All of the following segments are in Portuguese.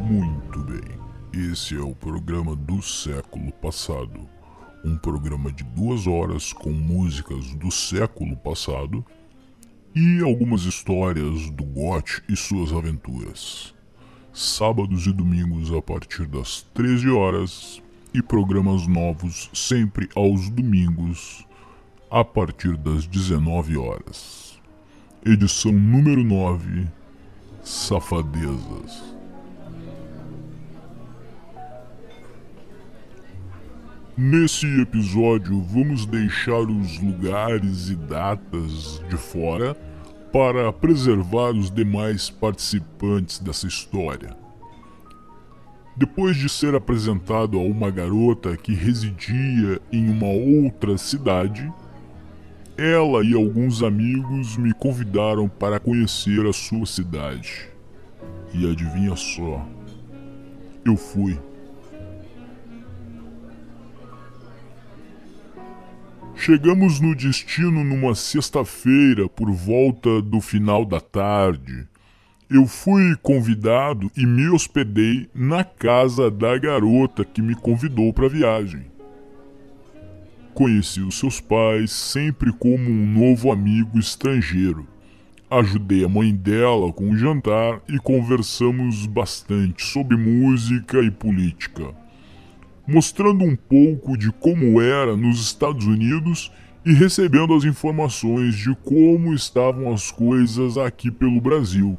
Muito bem, esse é o programa do século passado. Um programa de duas horas com músicas do século passado e algumas histórias do GOT e suas aventuras. Sábados e domingos a partir das 13 horas e programas novos sempre aos domingos a partir das 19 horas. Edição número 9 Safadezas. Nesse episódio, vamos deixar os lugares e datas de fora para preservar os demais participantes dessa história. Depois de ser apresentado a uma garota que residia em uma outra cidade, ela e alguns amigos me convidaram para conhecer a sua cidade. E adivinha só, eu fui. Chegamos no destino numa sexta-feira por volta do final da tarde. Eu fui convidado e me hospedei na casa da garota que me convidou para a viagem. Conheci os seus pais sempre como um novo amigo estrangeiro. Ajudei a mãe dela com o jantar e conversamos bastante sobre música e política mostrando um pouco de como era nos Estados Unidos e recebendo as informações de como estavam as coisas aqui pelo Brasil.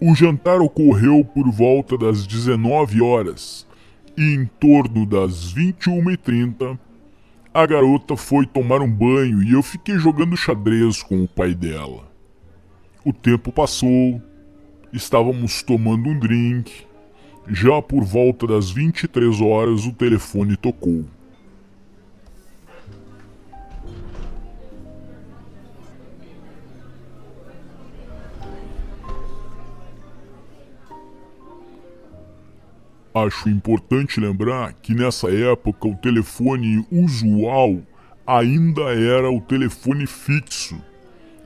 O jantar ocorreu por volta das 19 horas e em torno das 21h30 a garota foi tomar um banho e eu fiquei jogando xadrez com o pai dela. O tempo passou, estávamos tomando um drink já por volta das 23 horas, o telefone tocou. Acho importante lembrar que nessa época o telefone usual ainda era o telefone fixo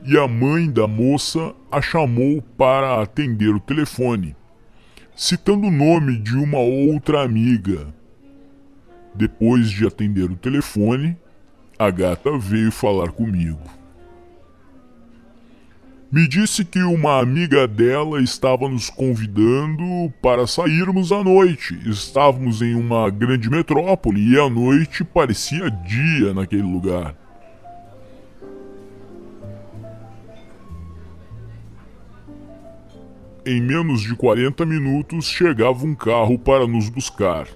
e a mãe da moça a chamou para atender o telefone citando o nome de uma outra amiga. Depois de atender o telefone, a gata veio falar comigo. Me disse que uma amiga dela estava nos convidando para sairmos à noite. Estávamos em uma grande metrópole e a noite parecia dia naquele lugar. Em menos de 40 minutos chegava um carro para nos buscar.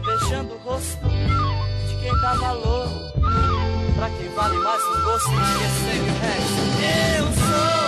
Tô beijando o rosto de quem dá valor. Pra quem vale mais um gosto do que cem mil réis. Eu sou.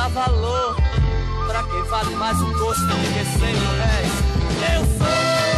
dá valor pra quem vale mais um gosto de que 100 mil. Eu sou.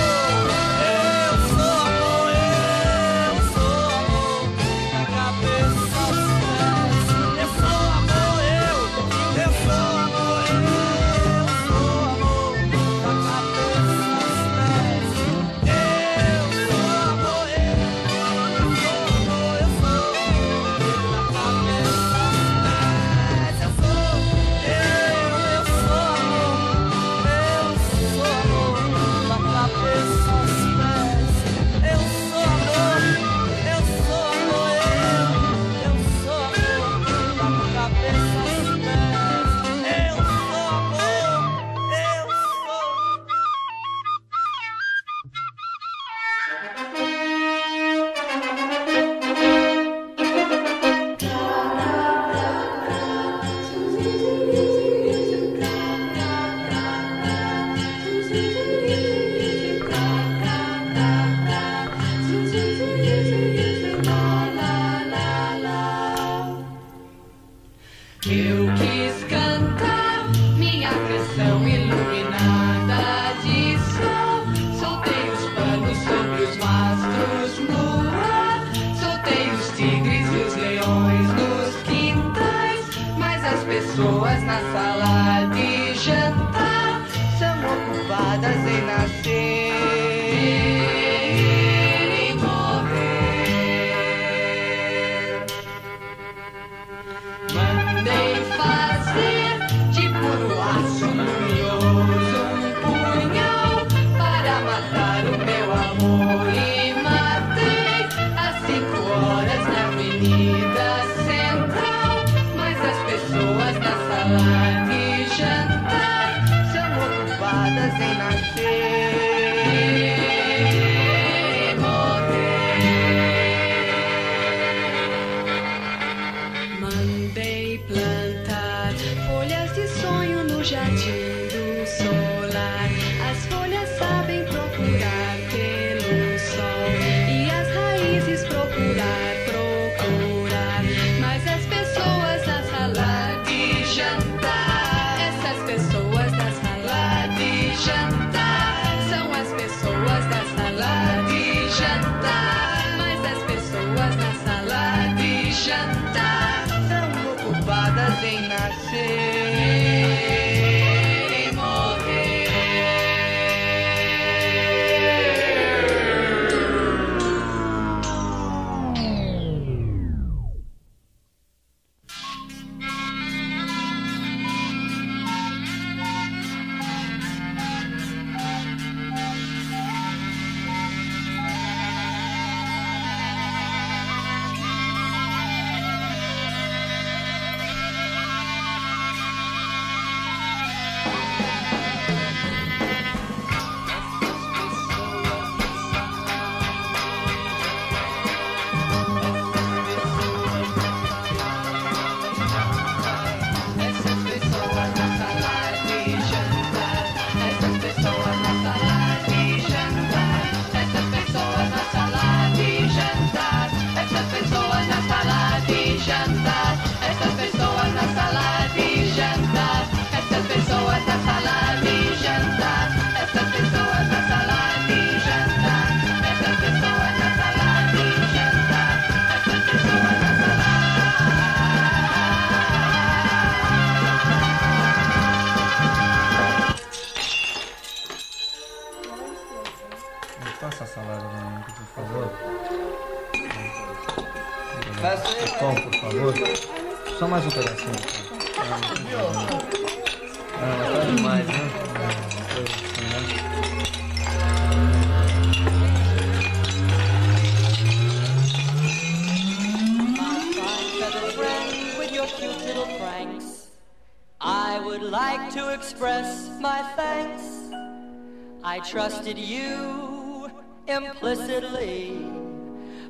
Trusted you implicitly,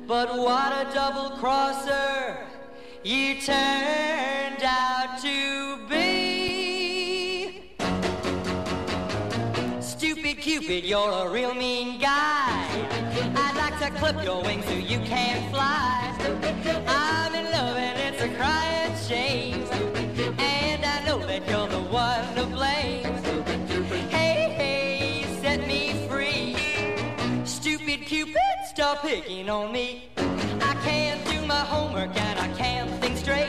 but what a double crosser you turned out to be. Stupid Cupid, you're a real mean guy. I'd like to clip your wings so you can't fly. I'm in love and it's a crying shame. And I know that you're the one to blame. Stop picking on me. I can't do my homework and I can't think straight.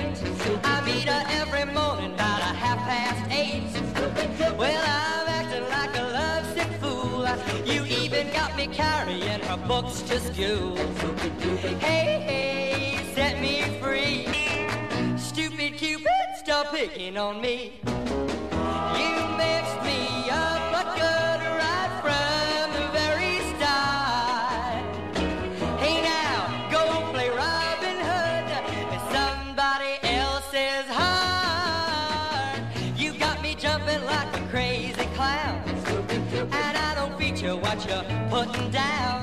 I meet her every morning about a half past eight. Well, I'm acting like a lovesick fool. You even got me carrying her books to school. Hey, hey, set me free. Stupid Cupid, stop picking on me. You mixed I what you're putting down.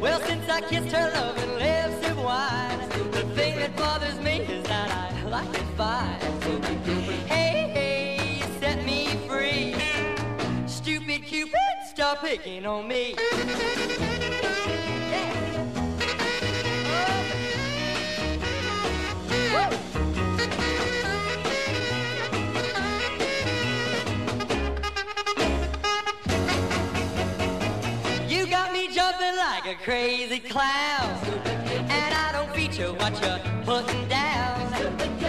Well, since I kissed her loving lips of wine, the thing that bothers me is that I like it fine. Hey, hey, set me free. Stupid Cupid, stop picking on me. A crazy clown. And I don't feature what you're putting down.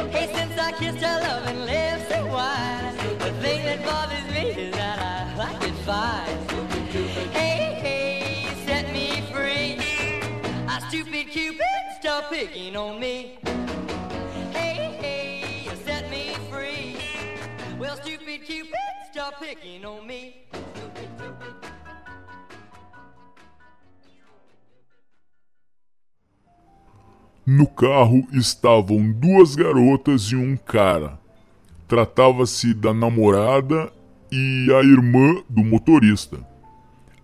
Hey, since I kissed her loving lips and wine, the thing that bothers me is that I like it fine. Hey, hey, set me free. A stupid Cupid, stop picking on me. Hey, hey, set me free. Well, stupid Cupid, stop picking on me. No carro estavam duas garotas e um cara. Tratava-se da namorada e a irmã do motorista.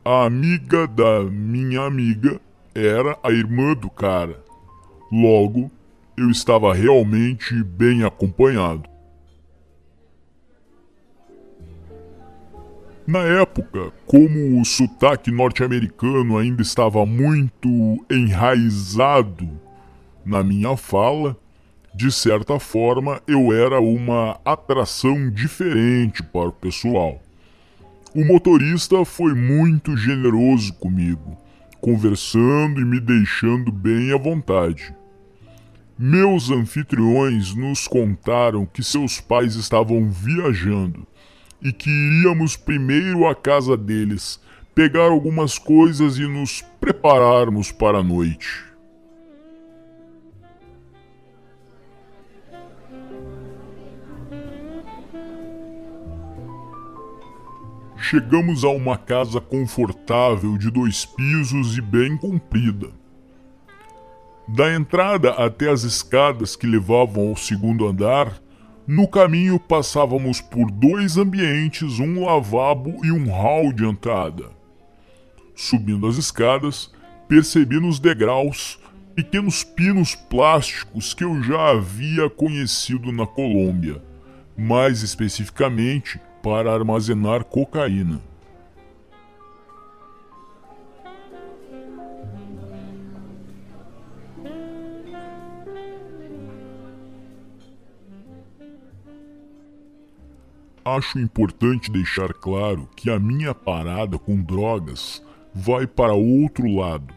A amiga da minha amiga era a irmã do cara. Logo, eu estava realmente bem acompanhado. Na época, como o sotaque norte-americano ainda estava muito enraizado na minha fala, de certa forma eu era uma atração diferente para o pessoal. O motorista foi muito generoso comigo, conversando e me deixando bem à vontade. Meus anfitriões nos contaram que seus pais estavam viajando e que iríamos primeiro à casa deles, pegar algumas coisas e nos prepararmos para a noite. Chegamos a uma casa confortável de dois pisos e bem comprida. Da entrada até as escadas que levavam ao segundo andar, no caminho passávamos por dois ambientes, um lavabo e um hall de entrada. Subindo as escadas, percebi nos degraus pequenos pinos plásticos que eu já havia conhecido na Colômbia, mais especificamente para armazenar cocaína. Acho importante deixar claro que a minha parada com drogas vai para outro lado.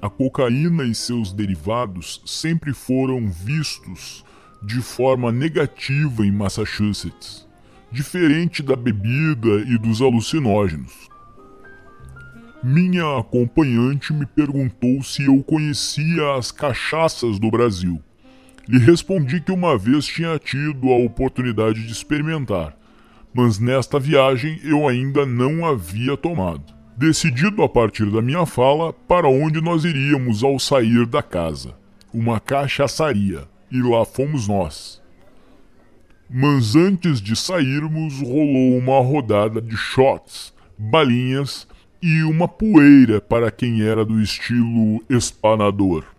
A cocaína e seus derivados sempre foram vistos de forma negativa em Massachusetts, diferente da bebida e dos alucinógenos. Minha acompanhante me perguntou se eu conhecia as cachaças do Brasil. Lhe respondi que uma vez tinha tido a oportunidade de experimentar, mas nesta viagem eu ainda não havia tomado. Decidido a partir da minha fala para onde nós iríamos ao sair da casa. Uma cachaçaria. E lá fomos nós. Mas antes de sairmos, rolou uma rodada de shots, balinhas e uma poeira para quem era do estilo espanador.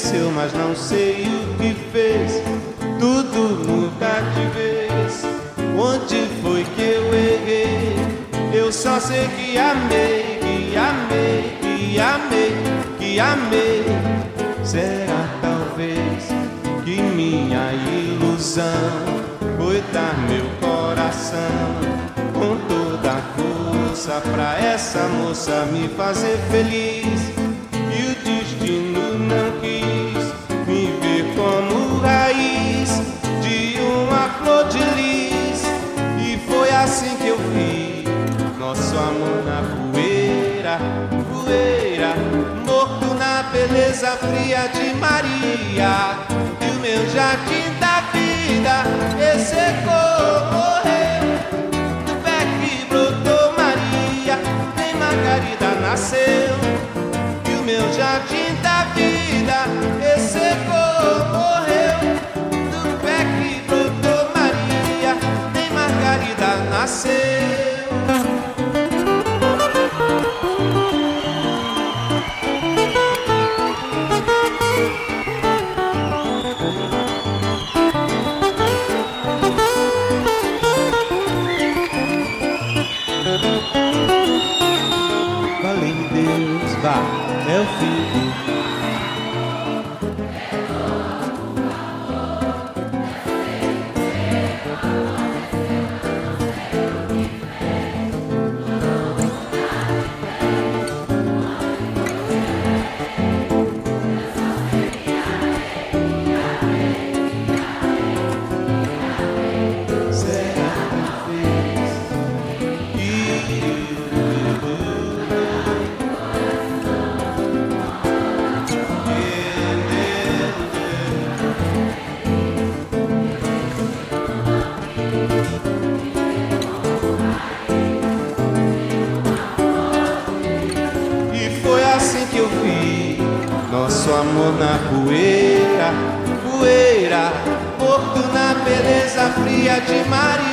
Aconteceu, mas não sei o que fez. Tudo muda de vez. Onde foi que eu errei? Eu só sei que amei, que amei, que amei, que amei. Será talvez que minha ilusão foi dar meu coração com toda a força pra essa moça me fazer feliz. Poeira, poeira, morto na beleza fria de Maria. E o meu jardim da vida ressecou, morreu. Do pé que brotou Maria, nem Margarida nasceu. E o meu jardim da vida ressecou, morreu. Do pé que brotou Maria, nem Margarida nasceu. É o na poeira, poeira, morto na beleza fria de Maria.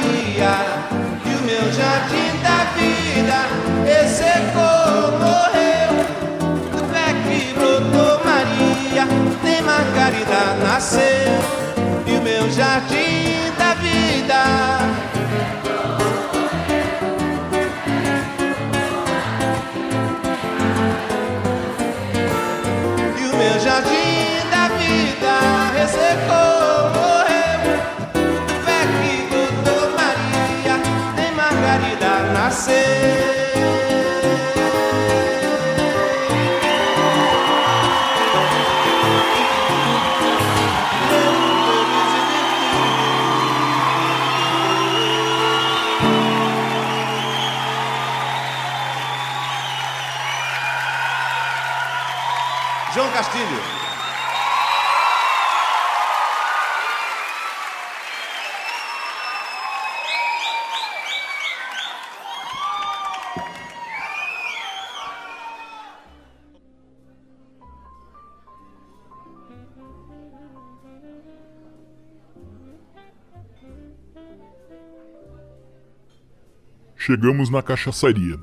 Chegamos na cachaçaria.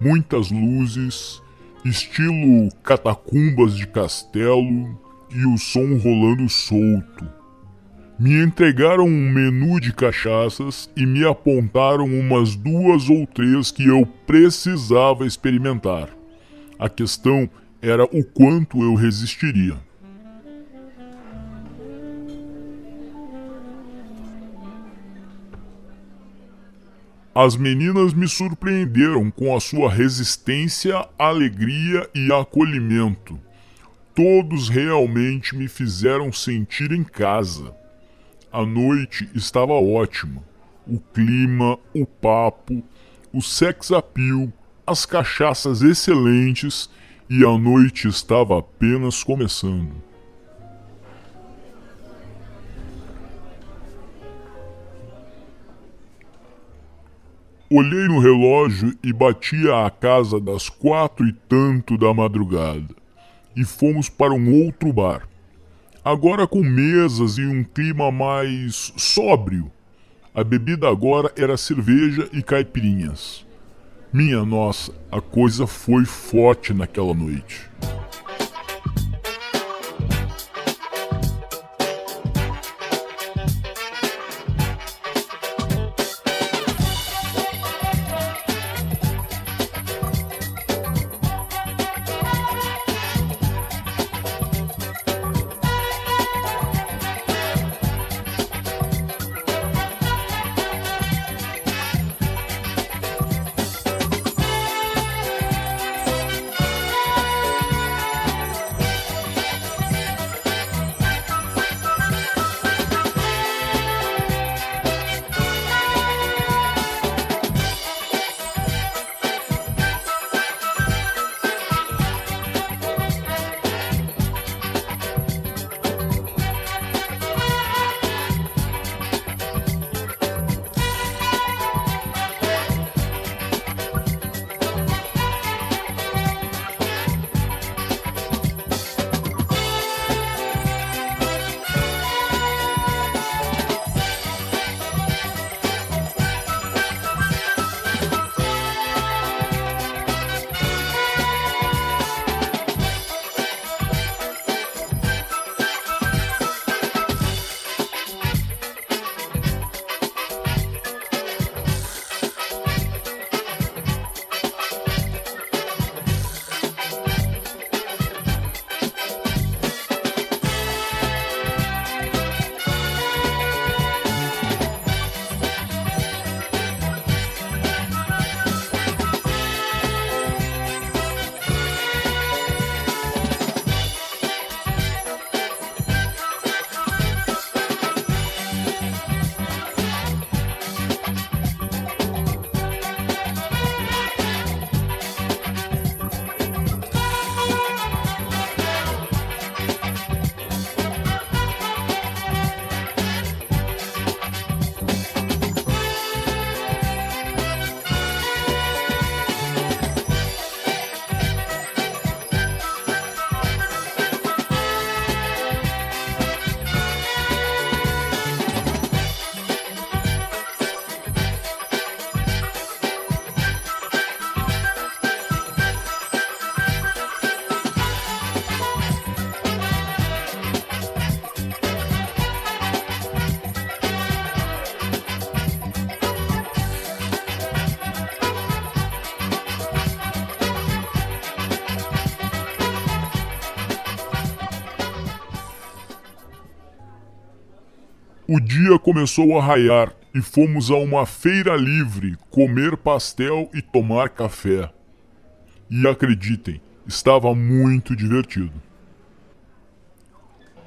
Muitas luzes, estilo catacumbas de castelo e o som rolando solto. Me entregaram um menu de cachaças e me apontaram umas duas ou três que eu precisava experimentar. A questão era o quanto eu resistiria. As meninas me surpreenderam com a sua resistência, alegria e acolhimento. Todos realmente me fizeram sentir em casa. A noite estava ótima. O clima, o papo, o sex appeal, as cachaças excelentes e a noite estava apenas começando. Olhei no relógio e batia a casa das quatro e tanto da madrugada. E fomos para um outro bar. Agora com mesas e um clima mais sóbrio. A bebida agora era cerveja e caipirinhas. Minha nossa, a coisa foi forte naquela noite. O dia começou a raiar e fomos a uma feira livre comer pastel e tomar café. E acreditem, estava muito divertido.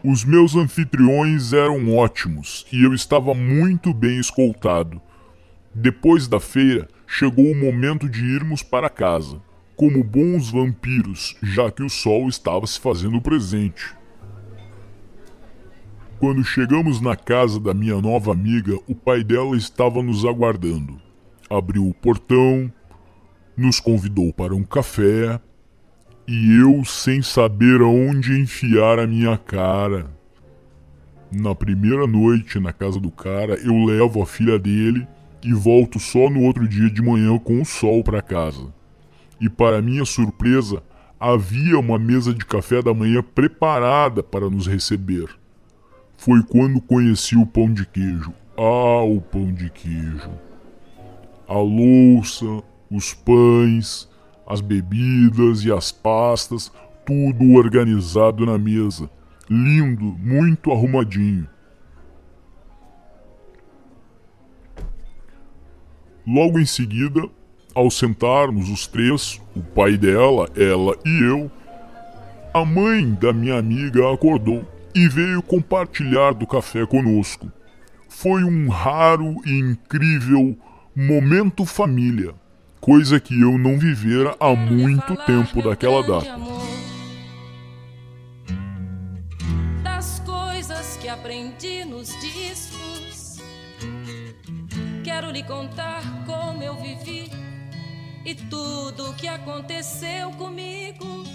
Os meus anfitriões eram ótimos e eu estava muito bem escoltado. Depois da feira, chegou o momento de irmos para casa, como bons vampiros, já que o sol estava se fazendo presente. Quando chegamos na casa da minha nova amiga, o pai dela estava nos aguardando. Abriu o portão, nos convidou para um café e eu sem saber aonde enfiar a minha cara. Na primeira noite na casa do cara, eu levo a filha dele e volto só no outro dia de manhã com o sol para casa. E para minha surpresa, havia uma mesa de café da manhã preparada para nos receber foi quando conheci o pão de queijo. Ah, o pão de queijo! A louça, os pães, as bebidas e as pastas, tudo organizado na mesa. Lindo, muito arrumadinho. Logo em seguida, ao sentarmos os três, o pai dela, ela e eu, a mãe da minha amiga acordou e veio compartilhar do café conosco. Foi um raro e incrível momento família, coisa que eu não vivera há muito tempo daquela data. Das coisas que aprendi nos discos, quero lhe contar como eu vivi e tudo o que aconteceu comigo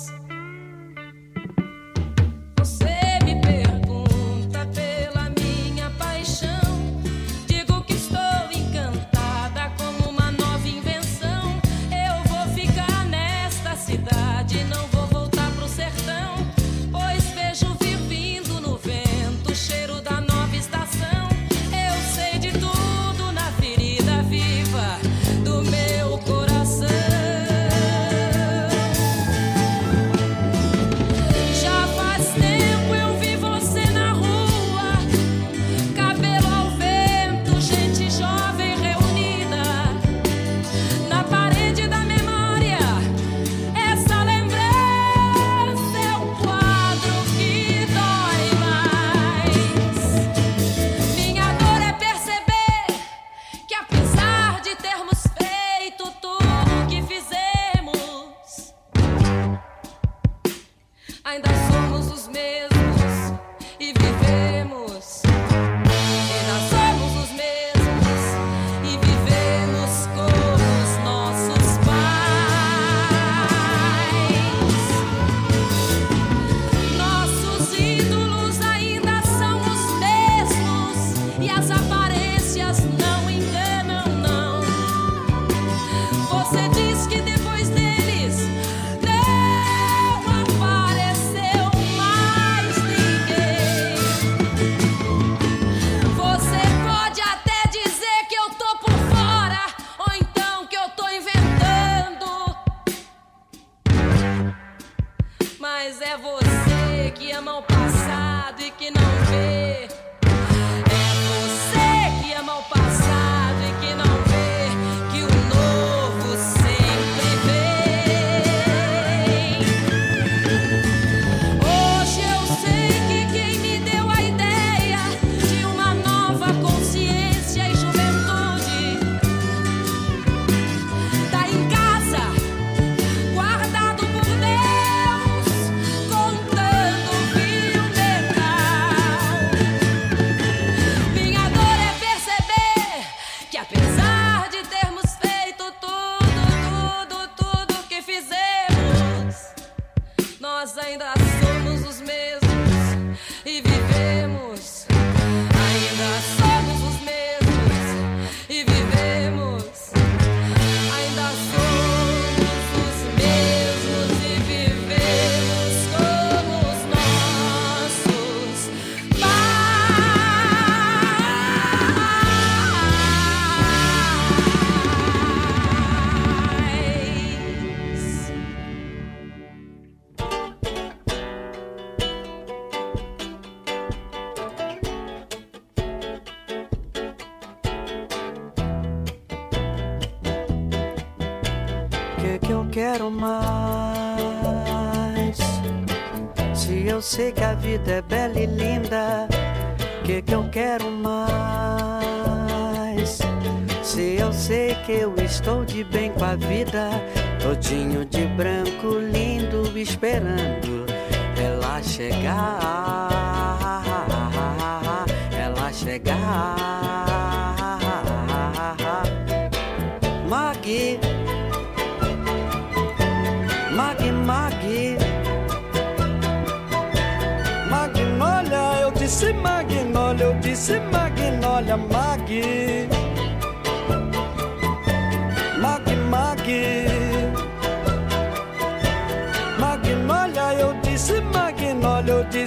that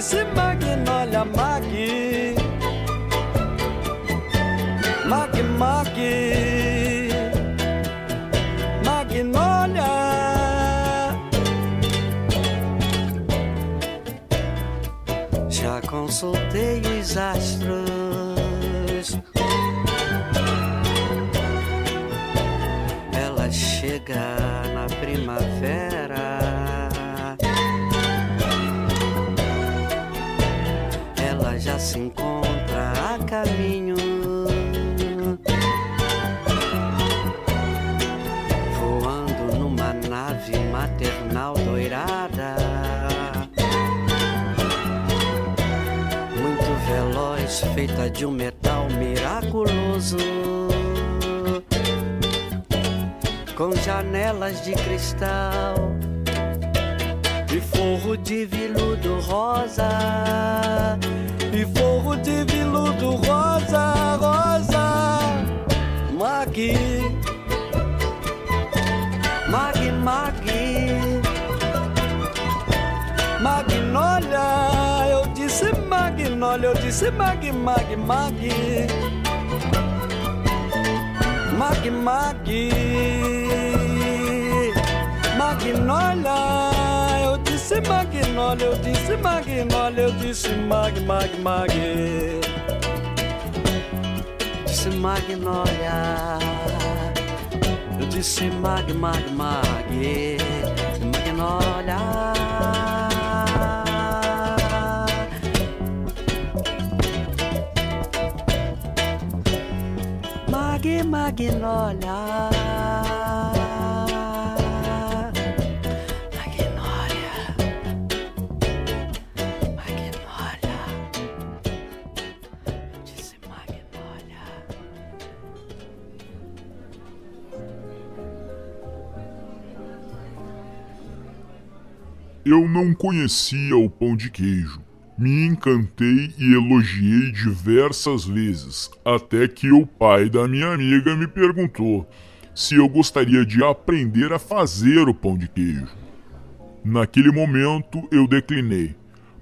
Disse Magnólia, Mag. Mag, Mag. Magnólia. Já consultei os astros. Ela chega de um metal miraculoso com janelas de cristal e forro de veludo rosa e forro de veludo rosa, rosa. Mag, mag, mag, magnólia, eu disse mag, mag, mag. Mag, mag, magnólia. Eu disse magnólia, eu disse magnólia, eu disse mag, mag, mag. Disse magnólia. Eu disse mag, mag, mag. Mag, Magnolia. Magnolia. Magnolia. Eu disse Magnolia. Eu não conhecia o pão de queijo. Me encantei e elogiei diversas vezes, até que o pai da minha amiga me perguntou se eu gostaria de aprender a fazer o pão de queijo. Naquele momento eu declinei,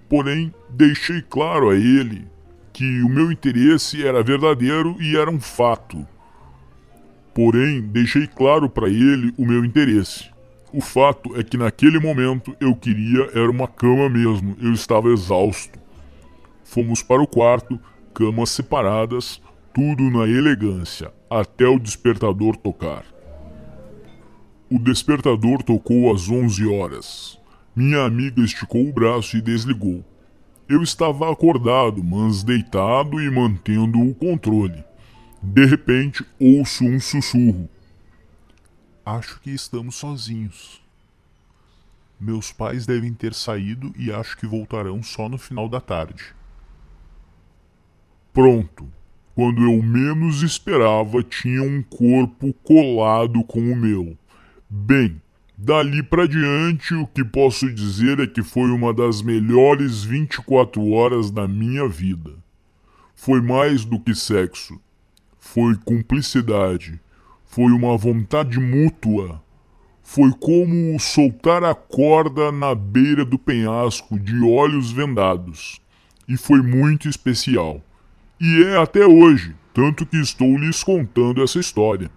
porém deixei claro a ele que o meu interesse era verdadeiro e era um fato. Porém, deixei claro para ele o meu interesse. O fato é que naquele momento eu queria era uma cama mesmo, eu estava exausto. Fomos para o quarto, camas separadas, tudo na elegância, até o despertador tocar. O despertador tocou às 11 horas. Minha amiga esticou o braço e desligou. Eu estava acordado, mas deitado e mantendo o controle. De repente, ouço um sussurro. Acho que estamos sozinhos. Meus pais devem ter saído e acho que voltarão só no final da tarde. Pronto. Quando eu menos esperava, tinha um corpo colado com o meu. Bem, dali para diante, o que posso dizer é que foi uma das melhores 24 horas da minha vida. Foi mais do que sexo. Foi cumplicidade. Foi uma vontade mútua. Foi como soltar a corda na beira do penhasco de olhos vendados. E foi muito especial. E é até hoje, tanto que estou lhes contando essa história.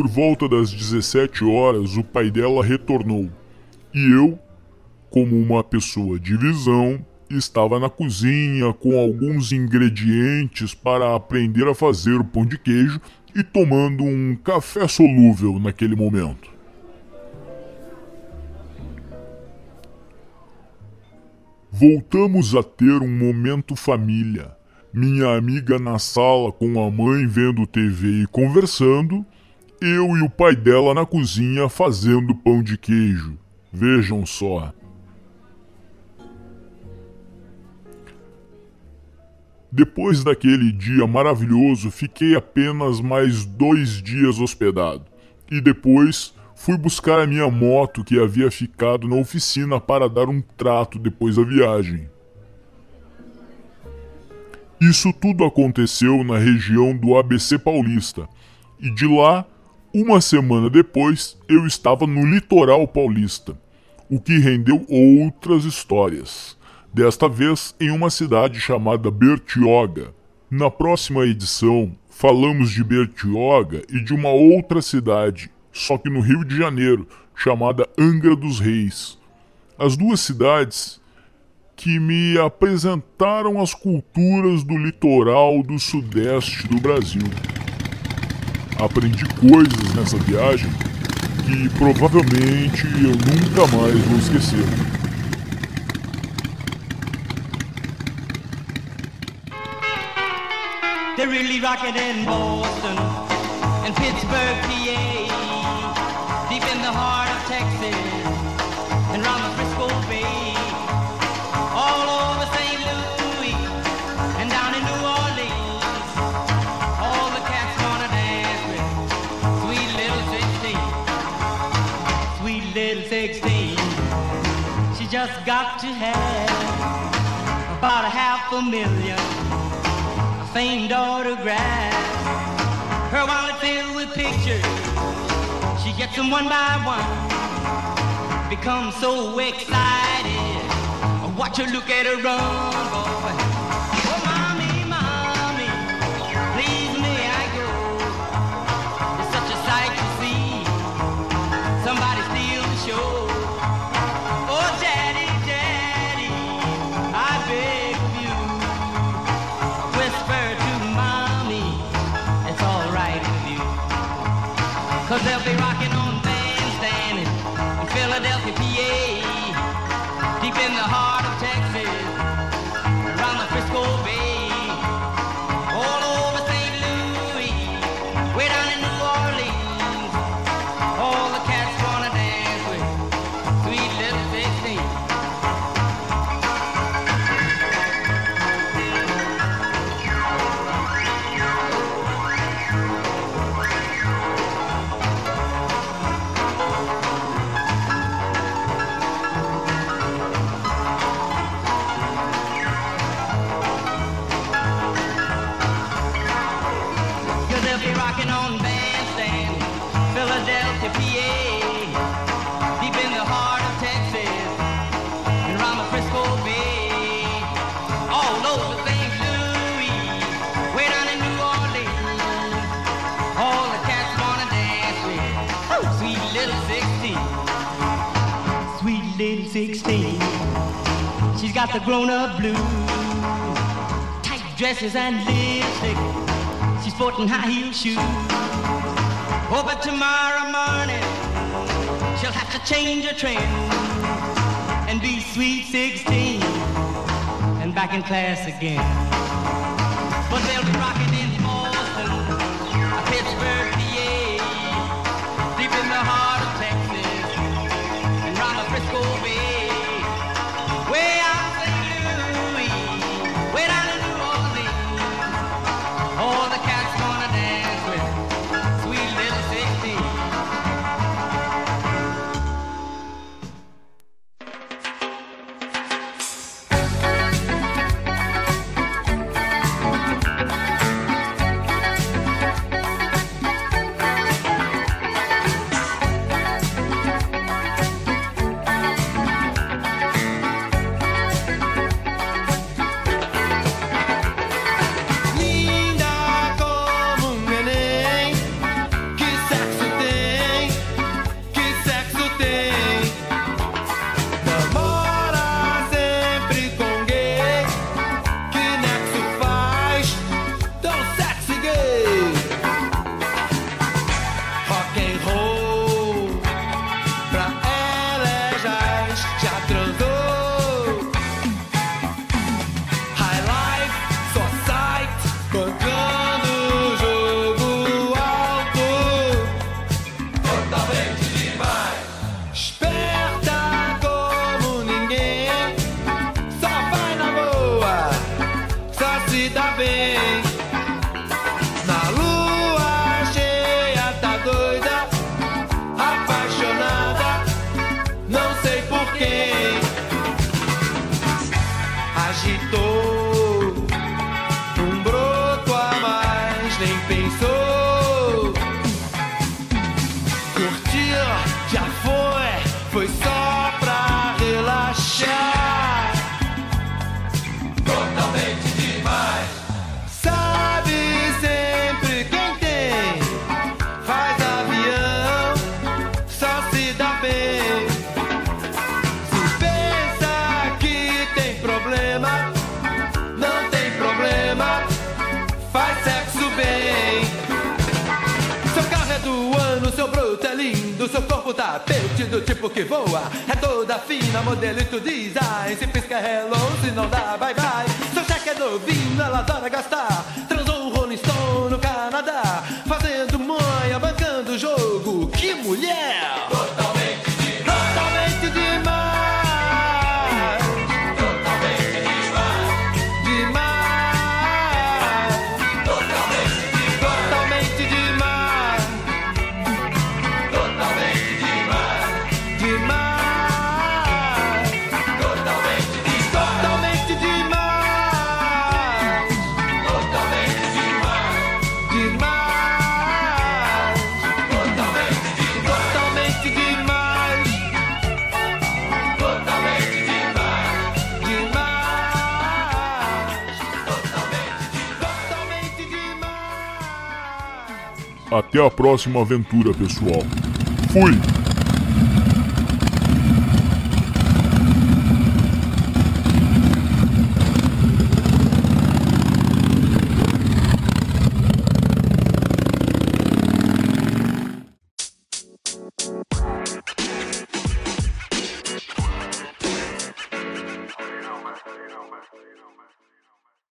Por volta das 17 horas, o pai dela retornou e eu, como uma pessoa de visão, estava na cozinha com alguns ingredientes para aprender a fazer o pão de queijo e tomando um café solúvel naquele momento. Voltamos a ter um momento família. Minha amiga na sala com a mãe vendo TV e conversando, eu e o pai dela na cozinha fazendo pão de queijo. Vejam só. Depois daquele dia maravilhoso, fiquei apenas mais dois dias hospedado. E depois fui buscar a minha moto que havia ficado na oficina para dar um trato depois da viagem. Isso tudo aconteceu na região do ABC Paulista, e de lá, uma semana depois, eu estava no litoral paulista, o que rendeu outras histórias desta vez em uma cidade chamada Bertioga. Na próxima edição, falamos de Bertioga e de uma outra cidade, só que no Rio de Janeiro, chamada Angra dos Reis. As duas cidades que me apresentaram as culturas do litoral do sudeste do Brasil. Aprendi coisas nessa viagem que provavelmente eu nunca mais vou esquecer. Really in Boston and Pittsburgh, PA, about a half a million famed autographs. Her wallet filled with pictures. She gets them one by one. Becomes so excited. I watch her look at her run, boy. She's got the grown-up blues, tight dresses and lipstick. She's sporting high heel shoes. Oh, but tomorrow morning she'll have to change her trend and be sweet 16 and back in class again. Tá peixe tipo que voa. É toda fina, modelito design. Se pisca é hello, se não dá, bye bye. Seu cheque é novinho, ela adora gastar. Transou um Rolling Stone no Canadá, fazendo manha, bancando o jogo. Que mulher! Até a próxima aventura, pessoal. Fui!